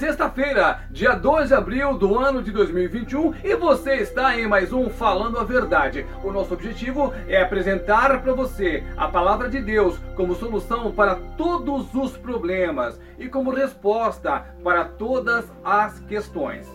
Sexta-feira, dia 2 de abril do ano de 2021 e você está em mais um Falando a Verdade. O nosso objetivo é apresentar para você a palavra de Deus como solução para todos os problemas e como resposta para todas as questões.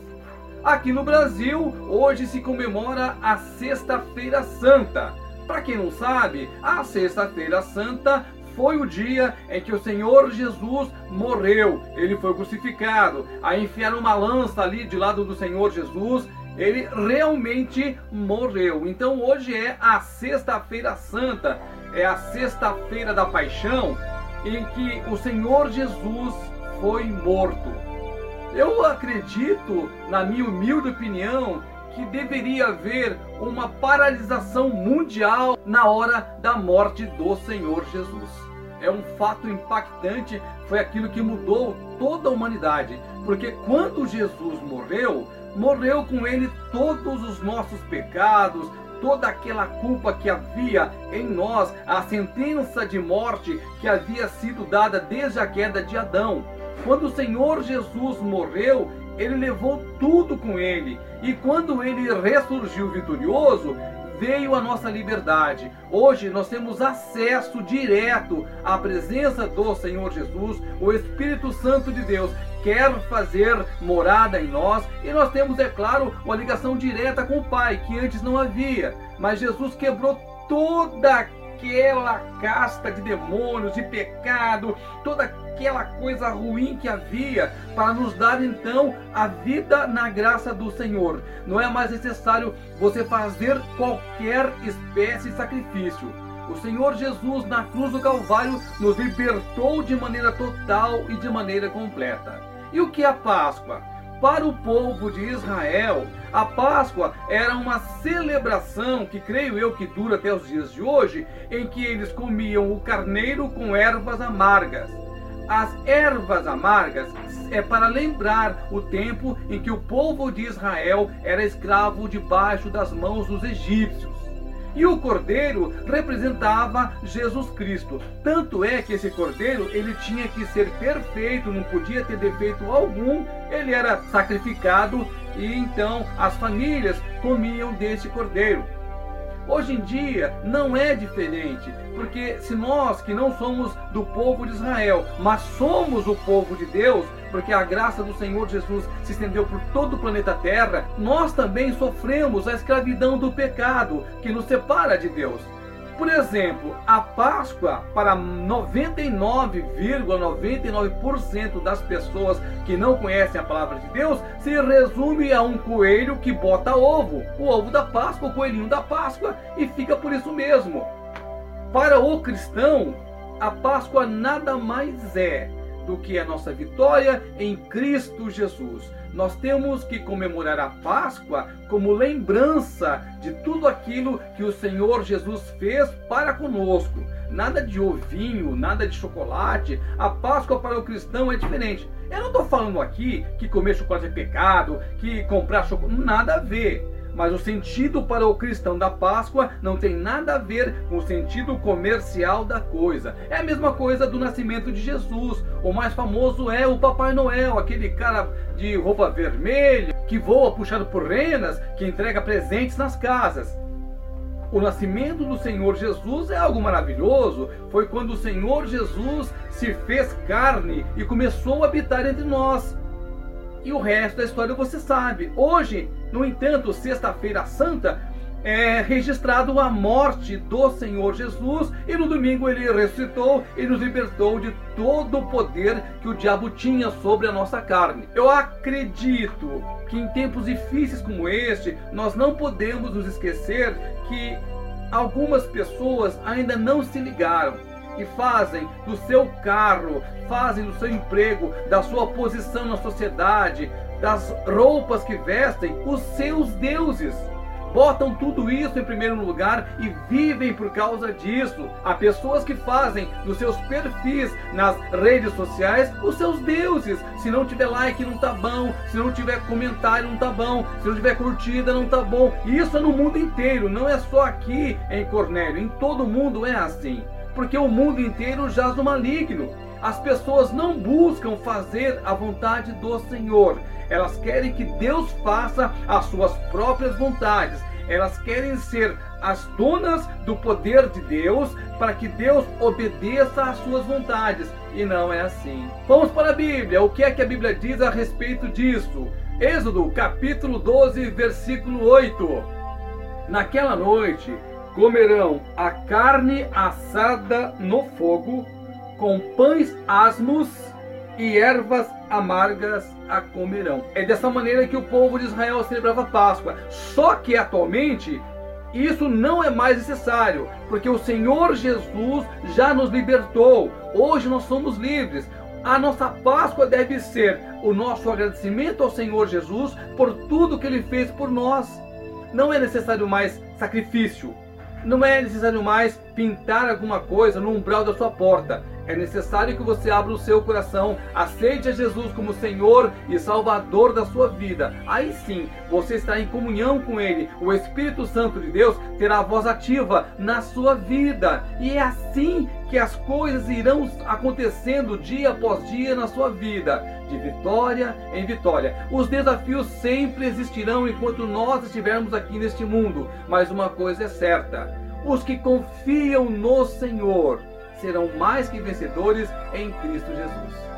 Aqui no Brasil, hoje se comemora a Sexta-feira Santa. Para quem não sabe, a Sexta-feira Santa foi o dia em que o Senhor Jesus morreu. Ele foi crucificado. Aí enfiaram uma lança ali de lado do Senhor Jesus. Ele realmente morreu. Então hoje é a Sexta-feira Santa, é a Sexta-feira da Paixão, em que o Senhor Jesus foi morto. Eu acredito, na minha humilde opinião, que deveria haver uma paralisação mundial na hora da morte do Senhor Jesus. É um fato impactante, foi aquilo que mudou toda a humanidade, porque quando Jesus morreu, morreu com ele todos os nossos pecados, toda aquela culpa que havia em nós, a sentença de morte que havia sido dada desde a queda de Adão. Quando o Senhor Jesus morreu, ele levou tudo com ele. E quando ele ressurgiu vitorioso, veio a nossa liberdade. Hoje nós temos acesso direto à presença do Senhor Jesus, o Espírito Santo de Deus quer fazer morada em nós e nós temos, é claro, uma ligação direta com o Pai, que antes não havia. Mas Jesus quebrou toda aquela casta de demônios, de pecado, toda aquela coisa ruim que havia, para nos dar então a vida na graça do Senhor. Não é mais necessário você fazer qualquer espécie de sacrifício. O Senhor Jesus na cruz do Calvário nos libertou de maneira total e de maneira completa. E o que é a Páscoa? Para o povo de Israel, a Páscoa era uma celebração que creio eu que dura até os dias de hoje, em que eles comiam o carneiro com ervas amargas. As ervas amargas é para lembrar o tempo em que o povo de Israel era escravo debaixo das mãos dos egípcios. E o cordeiro representava Jesus Cristo. Tanto é que esse cordeiro, ele tinha que ser perfeito, não podia ter defeito algum. Ele era sacrificado e então as famílias comiam desse cordeiro. Hoje em dia não é diferente, porque se nós que não somos do povo de Israel, mas somos o povo de Deus, porque a graça do Senhor Jesus se estendeu por todo o planeta Terra, nós também sofremos a escravidão do pecado que nos separa de Deus. Por exemplo, a Páscoa, para 99,99% das pessoas que não conhecem a palavra de Deus, se resume a um coelho que bota ovo, o ovo da Páscoa, o coelhinho da Páscoa, e fica por isso mesmo. Para o cristão, a Páscoa nada mais é do que a nossa vitória em Cristo Jesus. Nós temos que comemorar a Páscoa como lembrança de tudo aquilo que o Senhor Jesus fez para conosco. Nada de ovinho, nada de chocolate. A Páscoa para o cristão é diferente. Eu não estou falando aqui que comer chocolate é pecado, que comprar chocolate. Nada a ver. Mas o sentido para o cristão da Páscoa não tem nada a ver com o sentido comercial da coisa. É a mesma coisa do nascimento de Jesus. O mais famoso é o Papai Noel, aquele cara de roupa vermelha que voa puxado por renas, que entrega presentes nas casas. O nascimento do Senhor Jesus é algo maravilhoso. Foi quando o Senhor Jesus se fez carne e começou a habitar entre nós. E o resto da história você sabe. Hoje, no entanto, Sexta-feira Santa, é registrado a morte do Senhor Jesus e no domingo ele ressuscitou e nos libertou de todo o poder que o diabo tinha sobre a nossa carne. Eu acredito que em tempos difíceis como este, nós não podemos nos esquecer que algumas pessoas ainda não se ligaram e fazem do seu carro, fazem do seu emprego, da sua posição na sociedade, das roupas que vestem, os seus deuses. Botam tudo isso em primeiro lugar e vivem por causa disso. Há pessoas que fazem dos seus perfis nas redes sociais os seus deuses. Se não tiver like não tá bom, se não tiver comentário não tá bom, se não tiver curtida não tá bom. Isso é no mundo inteiro, não é só aqui em Cornélio, em todo mundo é assim porque o mundo inteiro jaz no maligno. As pessoas não buscam fazer a vontade do Senhor. Elas querem que Deus faça as suas próprias vontades. Elas querem ser as donas do poder de Deus para que Deus obedeça às suas vontades. E não é assim. Vamos para a Bíblia. O que é que a Bíblia diz a respeito disso? Êxodo, capítulo 12, versículo 8. Naquela noite comerão a carne assada no fogo, com pães asmos e ervas amargas a comerão. É dessa maneira que o povo de Israel celebrava Páscoa. Só que atualmente isso não é mais necessário, porque o Senhor Jesus já nos libertou. Hoje nós somos livres. A nossa Páscoa deve ser o nosso agradecimento ao Senhor Jesus por tudo que ele fez por nós. Não é necessário mais sacrifício. Não é necessário mais pintar alguma coisa no umbral da sua porta. É necessário que você abra o seu coração, aceite a Jesus como Senhor e Salvador da sua vida. Aí sim, você está em comunhão com Ele. O Espírito Santo de Deus terá voz ativa na sua vida. E é assim que as coisas irão acontecendo dia após dia na sua vida, de vitória em vitória. Os desafios sempre existirão enquanto nós estivermos aqui neste mundo, mas uma coisa é certa: os que confiam no Senhor serão mais que vencedores em Cristo Jesus.